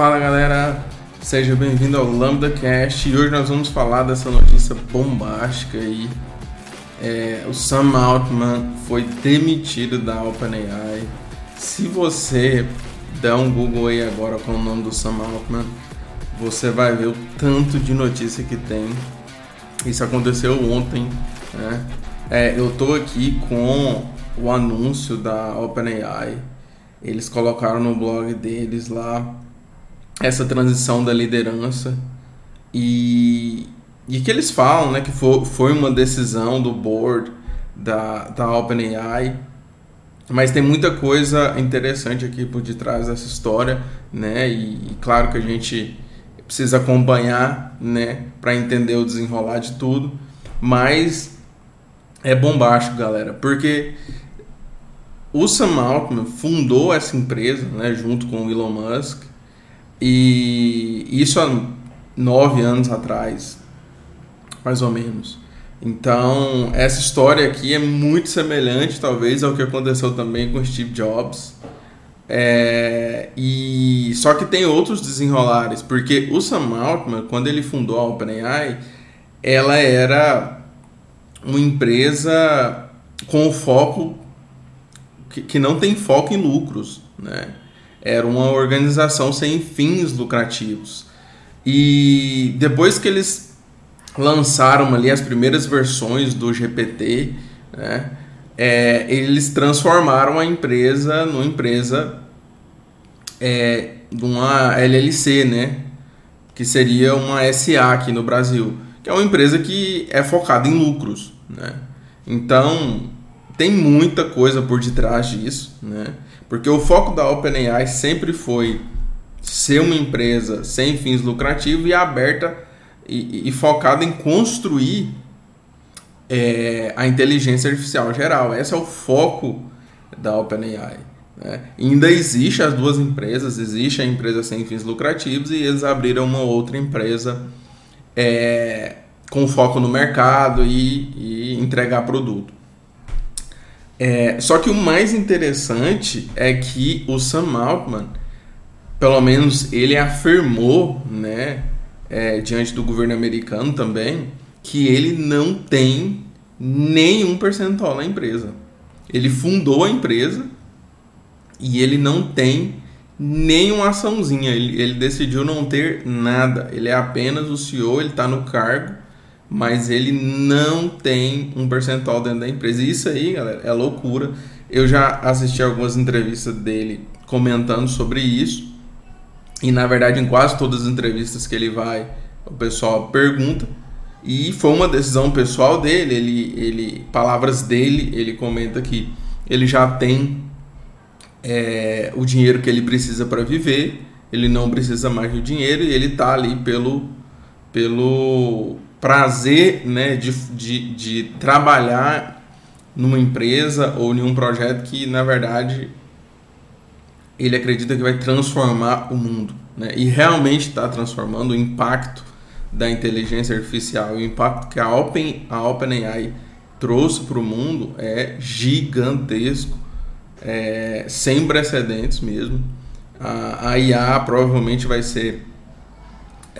Fala galera, seja bem-vindo ao Lambda Cast e hoje nós vamos falar dessa notícia bombástica aí. É, o Sam Altman foi demitido da OpenAI. Se você der um Google aí agora com o nome do Sam Altman, você vai ver o tanto de notícia que tem. Isso aconteceu ontem, né? É, eu tô aqui com o anúncio da OpenAI. Eles colocaram no blog deles lá essa transição da liderança. E, e que eles falam né, que foi, foi uma decisão do board da, da OpenAI. Mas tem muita coisa interessante aqui por detrás dessa história né e, e claro que a gente precisa acompanhar né para entender o desenrolar de tudo. Mas é bombástico galera porque o Sam Altman fundou essa empresa né junto com o Elon Musk e isso há nove anos atrás, mais ou menos. Então, essa história aqui é muito semelhante, talvez, ao que aconteceu também com Steve Jobs. É, e só que tem outros desenrolares, porque o Sam Altman, quando ele fundou a OpenAI, ela era uma empresa com foco que, que não tem foco em lucros, né? Era uma organização sem fins lucrativos. E depois que eles lançaram ali as primeiras versões do GPT, né, é, eles transformaram a empresa numa empresa é, uma LLC, né, que seria uma SA aqui no Brasil, que é uma empresa que é focada em lucros, né. Então tem muita coisa por detrás disso, né. Porque o foco da OpenAI sempre foi ser uma empresa sem fins lucrativos e aberta e, e focada em construir é, a inteligência artificial geral. Esse é o foco da OpenAI. Né? Ainda existe as duas empresas, existe a empresa sem fins lucrativos e eles abriram uma outra empresa é, com foco no mercado e, e entregar produto. É, só que o mais interessante é que o Sam Altman, pelo menos ele afirmou, né, é, diante do governo americano também, que ele não tem nenhum percentual na empresa. Ele fundou a empresa e ele não tem nenhuma açãozinha. Ele, ele decidiu não ter nada. Ele é apenas o CEO, ele está no cargo mas ele não tem um percentual dentro da empresa. E isso aí, galera, é loucura. Eu já assisti algumas entrevistas dele comentando sobre isso. E na verdade, em quase todas as entrevistas que ele vai, o pessoal pergunta. E foi uma decisão pessoal dele. Ele, ele palavras dele, ele comenta que ele já tem é, o dinheiro que ele precisa para viver. Ele não precisa mais do dinheiro e ele está ali pelo, pelo prazer né, de, de, de trabalhar numa empresa ou em um projeto que, na verdade, ele acredita que vai transformar o mundo. Né? E realmente está transformando o impacto da inteligência artificial, o impacto que a Open, a OpenAI trouxe para o mundo é gigantesco, é, sem precedentes mesmo. A, a IA provavelmente vai ser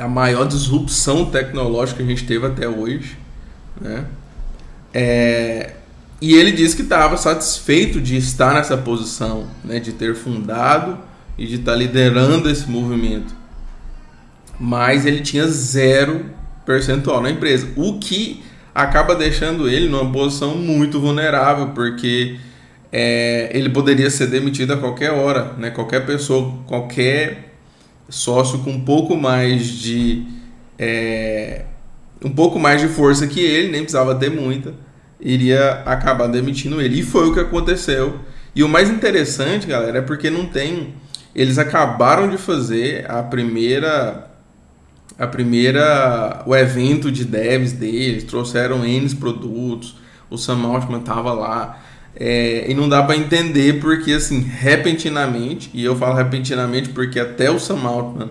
a maior disrupção tecnológica que a gente teve até hoje. Né? É, e ele disse que estava satisfeito de estar nessa posição, né? de ter fundado e de estar liderando esse movimento. Mas ele tinha zero percentual na empresa, o que acaba deixando ele numa posição muito vulnerável, porque é, ele poderia ser demitido a qualquer hora, né? qualquer pessoa, qualquer sócio com um pouco mais de é, um pouco mais de força que ele, nem precisava ter muita, iria acabar demitindo ele. E foi o que aconteceu. E o mais interessante, galera, é porque não tem. Eles acabaram de fazer a primeira. A primeira. O evento de devs deles, trouxeram N produtos. O Sam Altman tava lá. É, e não dá para entender porque, assim, repentinamente, e eu falo repentinamente porque até o Sam Altman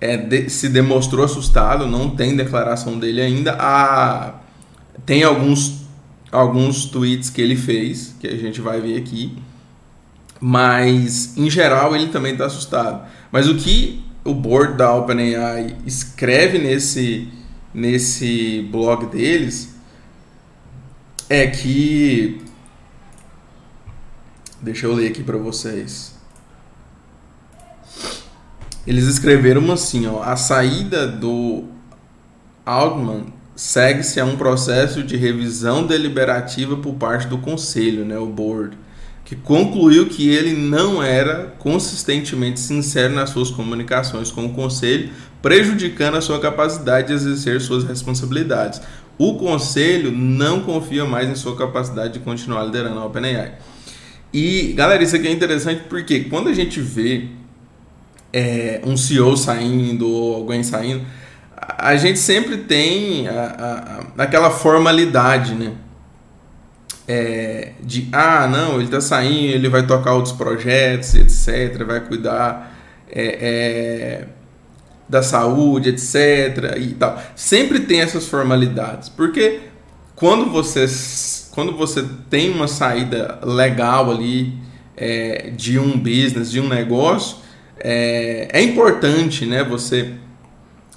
é, de, se demonstrou assustado, não tem declaração dele ainda. Ah, tem alguns, alguns tweets que ele fez, que a gente vai ver aqui, mas em geral ele também está assustado. Mas o que o board da OpenAI escreve nesse, nesse blog deles é que. Deixa eu ler aqui para vocês. Eles escreveram assim, ó, a saída do Altman segue-se a um processo de revisão deliberativa por parte do conselho, né, o board, que concluiu que ele não era consistentemente sincero nas suas comunicações com o conselho, prejudicando a sua capacidade de exercer suas responsabilidades. O conselho não confia mais em sua capacidade de continuar liderando a OpenAI. E, galera, isso aqui é interessante porque quando a gente vê é, um CEO saindo ou alguém saindo, a gente sempre tem a, a, aquela formalidade, né? É, de ah, não, ele está saindo, ele vai tocar outros projetos, etc., vai cuidar é, é, da saúde, etc. e tal. Sempre tem essas formalidades, porque quando você, quando você tem uma saída legal ali é, de um business, de um negócio, é, é importante, né? Você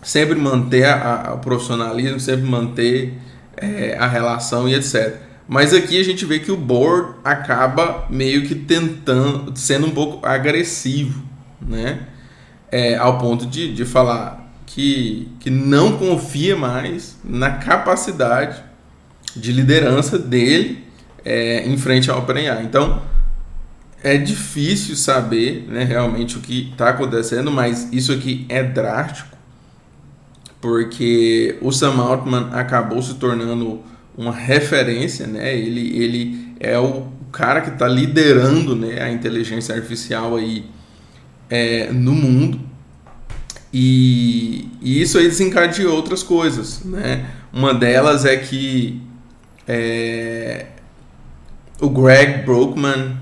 sempre manter a, a, o profissionalismo, sempre manter é, a relação e etc. Mas aqui a gente vê que o board acaba meio que tentando, sendo um pouco agressivo, né? É, ao ponto de, de falar que, que não confia mais na capacidade de liderança dele é, em frente ao OpenAI. Então, é difícil saber né, realmente o que está acontecendo, mas isso aqui é drástico porque o Sam Altman acabou se tornando uma referência, né? Ele, ele é o cara que está liderando né, a inteligência artificial aí é, no mundo. E, e, isso aí desencadeou outras coisas, né? Uma delas é que é, o Greg Brockman,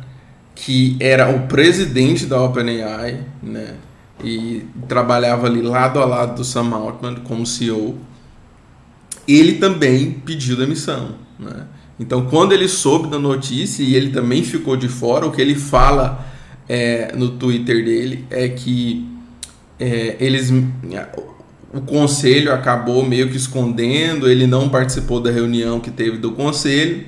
que era o presidente da OpenAI, né? e trabalhava ali lado a lado do Sam Altman como CEO, ele também pediu demissão. Né? Então, quando ele soube da notícia e ele também ficou de fora, o que ele fala é, no Twitter dele é que é, eles, o conselho acabou meio que escondendo, ele não participou da reunião que teve do conselho.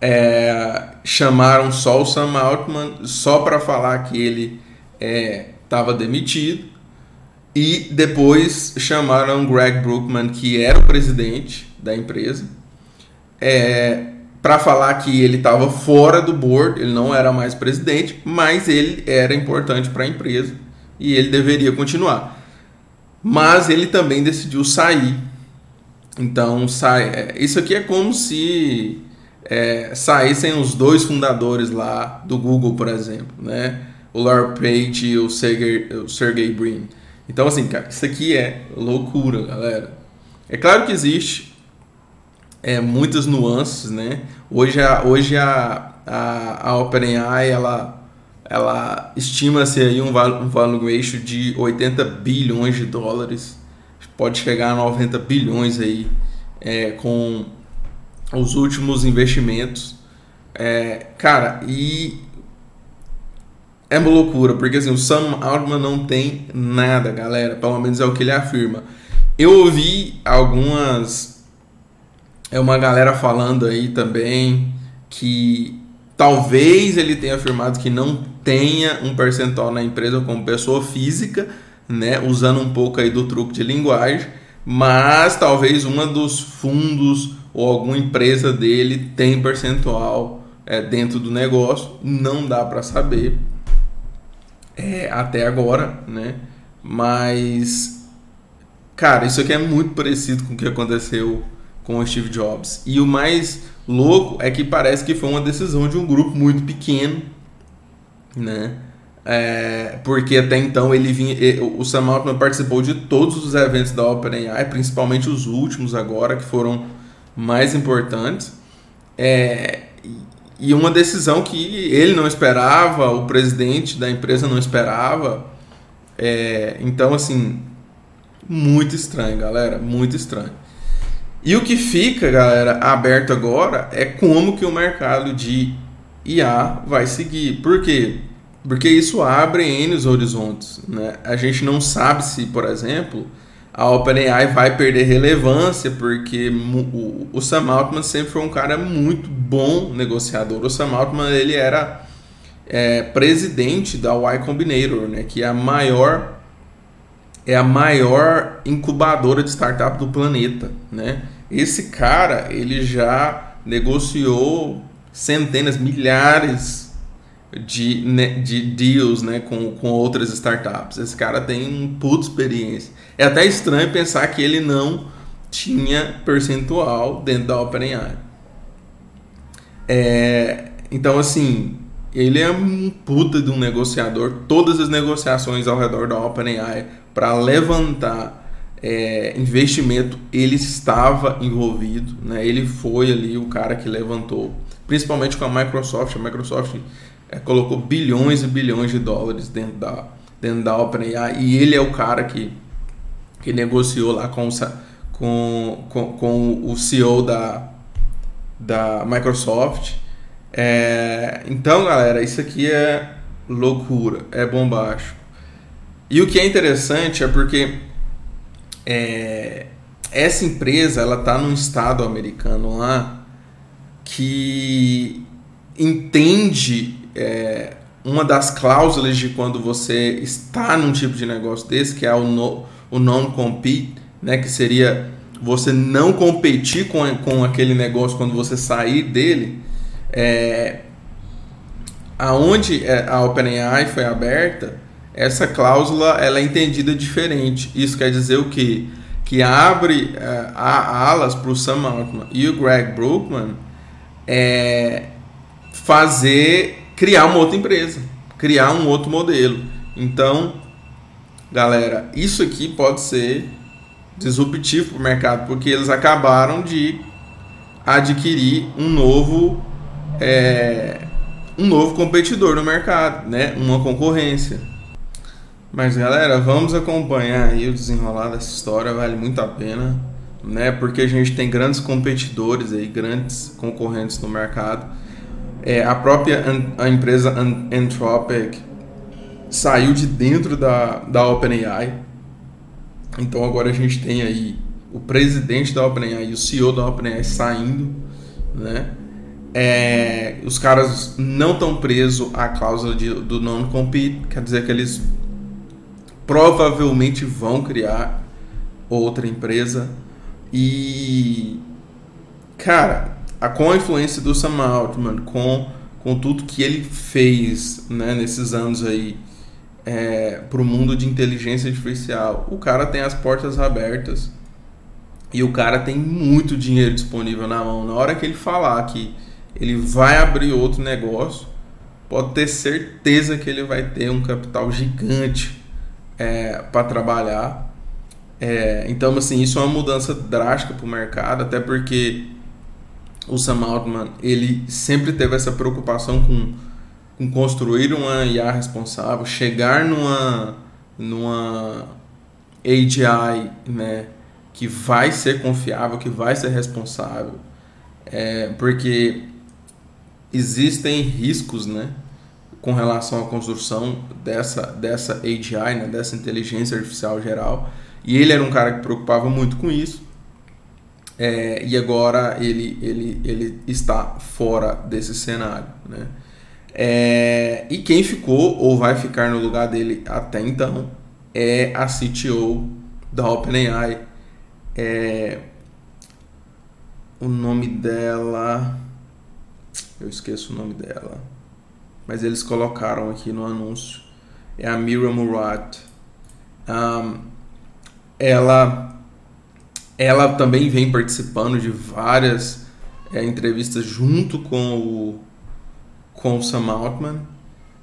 É, chamaram só o Sam Altman só para falar que ele estava é, demitido. E depois chamaram Greg Brookman, que era o presidente da empresa, é, para falar que ele estava fora do board, ele não era mais presidente, mas ele era importante para a empresa e ele deveria continuar. Mas ele também decidiu sair. Então, sai, é, isso aqui é como se é, saíssem os dois fundadores lá do Google, por exemplo, né? o Larry Page e o Sergey, o Sergey Brin. Então, assim, cara, isso aqui é loucura, galera. É claro que existe é, muitas nuances, né? Hoje a, hoje a, a, a OpenAI, ela, ela estima-se aí um, valuation de 80 bilhões de dólares. Pode chegar a 90 bilhões aí é, com os últimos investimentos. É, cara, e é uma loucura, porque assim, o Sam Altman não tem nada, galera. Pelo menos é o que ele afirma. Eu ouvi algumas. É uma galera falando aí também que talvez ele tenha afirmado que não tenha um percentual na empresa como pessoa física, né? Usando um pouco aí do truque de linguagem, mas talvez uma dos fundos ou alguma empresa dele tem percentual é, dentro do negócio, não dá para saber é, até agora, né? Mas, cara, isso aqui é muito parecido com o que aconteceu com o Steve Jobs. E o mais louco é que parece que foi uma decisão de um grupo muito pequeno, né? É, porque até então ele vinha, o Sam Altman participou de todos os eventos da OpenAI, principalmente os últimos agora que foram mais importantes. É, e uma decisão que ele não esperava, o presidente da empresa não esperava. É, então, assim, muito estranho, galera, muito estranho. E o que fica, galera, aberto agora é como que o mercado de IA vai seguir. Porque porque isso abre N os horizontes. Né? A gente não sabe se, por exemplo, a OpenAI vai perder relevância, porque o, Sam Altman sempre foi um cara muito bom negociador. O Sam Altman ele era é, presidente da Y Combinator, né? que é a maior é a maior incubadora de startup do planeta, né? Esse cara, ele já negociou centenas, milhares de, de deals né, com, com outras startups. Esse cara tem um puta experiência. É até estranho pensar que ele não tinha percentual dentro da OpenAI. É, então, assim, ele é um puta de um negociador. Todas as negociações ao redor da OpenAI para levantar é, investimento, ele estava envolvido, né? ele foi ali o cara que levantou, principalmente com a Microsoft. A Microsoft é, colocou bilhões e bilhões de dólares dentro da, dentro da OpenAI e ele é o cara que, que negociou lá com, com, com, com o CEO da, da Microsoft. É, então, galera, isso aqui é loucura, é bombástico. E o que é interessante é porque é, essa empresa ela está num estado americano lá que entende é, uma das cláusulas de quando você está num tipo de negócio desse, que é o, no, o non-compete, né, que seria você não competir com, com aquele negócio quando você sair dele, é, aonde é, a OpenAI foi aberta, essa cláusula ela é entendida diferente. Isso quer dizer o quê? Que abre uh, alas para o Sam Altman e o Greg Brookman é, fazer, criar uma outra empresa, criar um outro modelo. Então, galera, isso aqui pode ser disruptivo para o mercado, porque eles acabaram de adquirir um novo é, um novo competidor no mercado, né? Uma concorrência. Mas galera, vamos acompanhar aí o desenrolar dessa história, vale muito a pena, né? Porque a gente tem grandes competidores aí, grandes concorrentes no mercado. É, a própria a empresa Anthropic saiu de dentro da, da OpenAI. Então agora a gente tem aí o presidente da OpenAI e o CEO da OpenAI saindo, né? É, os caras não estão presos à cláusula de, do non-compete, quer dizer que eles provavelmente vão criar outra empresa. E, cara, a, com a influência do Sam Altman, com, com tudo que ele fez né, nesses anos aí é, para o mundo de inteligência artificial, o cara tem as portas abertas e o cara tem muito dinheiro disponível na mão. Na hora que ele falar que ele vai abrir outro negócio, pode ter certeza que ele vai ter um capital gigante é, para trabalhar. É, então, assim, isso é uma mudança drástica para o mercado, até porque o Sam Altman ele sempre teve essa preocupação com, com construir uma IA responsável, chegar numa, numa AGI né, que vai ser confiável, que vai ser responsável, é, porque existem riscos, né? Com relação à construção dessa, dessa AGI, né, dessa inteligência artificial geral. E ele era um cara que preocupava muito com isso. É, e agora ele, ele, ele está fora desse cenário. Né? É, e quem ficou ou vai ficar no lugar dele até então é a CTO da OpenAI. É, o nome dela. Eu esqueço o nome dela mas eles colocaram aqui no anúncio. É a Mira Murad. Um, ela, ela também vem participando de várias é, entrevistas junto com o, com o Sam Altman.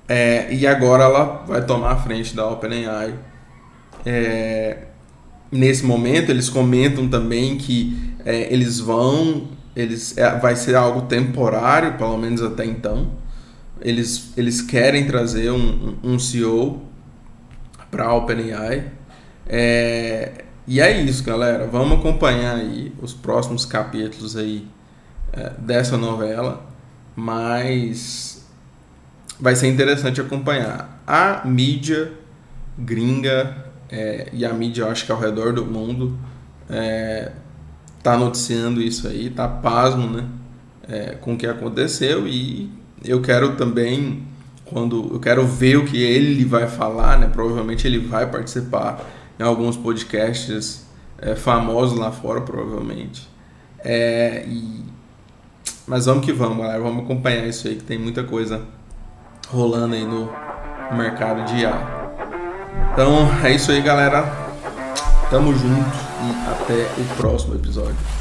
É, e agora ela vai tomar a frente da OpenAI. É, nesse momento eles comentam também que é, eles vão, eles é, vai ser algo temporário, pelo menos até então eles, eles querem trazer um, um CEO para a OpenAI. É, e é isso, galera. Vamos acompanhar aí os próximos capítulos aí é, dessa novela. Mas vai ser interessante acompanhar. A mídia gringa é, e a mídia, eu acho que ao redor do mundo, é, tá noticiando isso aí, tá pasmo, né? É, com o que aconteceu e eu quero também quando eu quero ver o que ele vai falar, né? Provavelmente ele vai participar em alguns podcasts é, famosos lá fora, provavelmente. É, e... Mas vamos que vamos, galera. Vamos acompanhar isso aí, que tem muita coisa rolando aí no mercado de IA. Então é isso aí, galera. Tamo junto e até o próximo episódio.